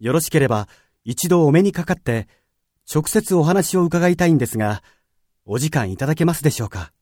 よろしければ一度お目にかかって、直接お話を伺いたいんですが、お時間いただけますでしょうか？